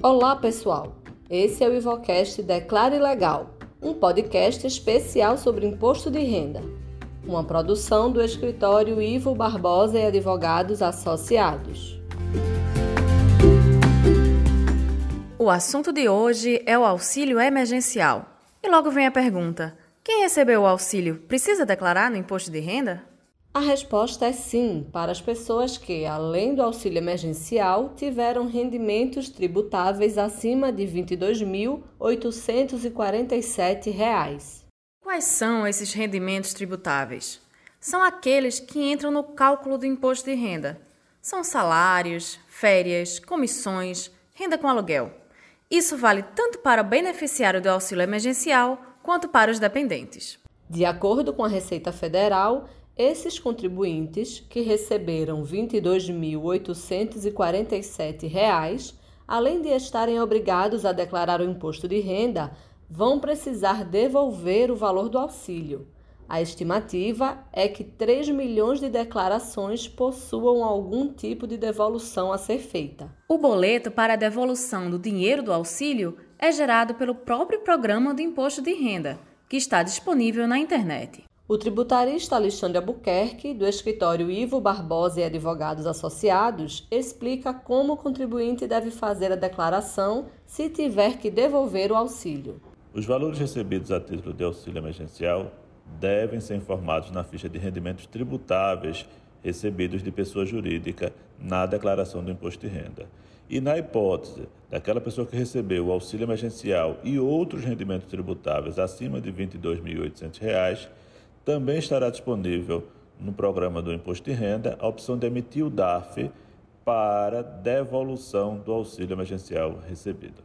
Olá, pessoal! Esse é o Ivocast Declare Legal, um podcast especial sobre imposto de renda. Uma produção do escritório Ivo Barbosa e Advogados Associados. O assunto de hoje é o auxílio emergencial. E logo vem a pergunta: quem recebeu o auxílio precisa declarar no imposto de renda? A resposta é sim, para as pessoas que, além do auxílio emergencial, tiveram rendimentos tributáveis acima de R$ 22.847. Quais são esses rendimentos tributáveis? São aqueles que entram no cálculo do imposto de renda. São salários, férias, comissões, renda com aluguel. Isso vale tanto para o beneficiário do auxílio emergencial quanto para os dependentes. De acordo com a Receita Federal, esses contribuintes, que receberam R$ 22.847, além de estarem obrigados a declarar o imposto de renda, vão precisar devolver o valor do auxílio. A estimativa é que 3 milhões de declarações possuam algum tipo de devolução a ser feita. O boleto para a devolução do dinheiro do auxílio é gerado pelo próprio programa do imposto de renda, que está disponível na internet. O tributarista Alexandre Albuquerque, do escritório Ivo Barbosa e Advogados Associados, explica como o contribuinte deve fazer a declaração se tiver que devolver o auxílio. Os valores recebidos a título de auxílio emergencial devem ser informados na ficha de rendimentos tributáveis recebidos de pessoa jurídica na declaração do imposto de renda. E na hipótese daquela pessoa que recebeu o auxílio emergencial e outros rendimentos tributáveis acima de R$ 22.800, também estará disponível no programa do Imposto de Renda a opção de emitir o DARF para devolução do auxílio emergencial recebido.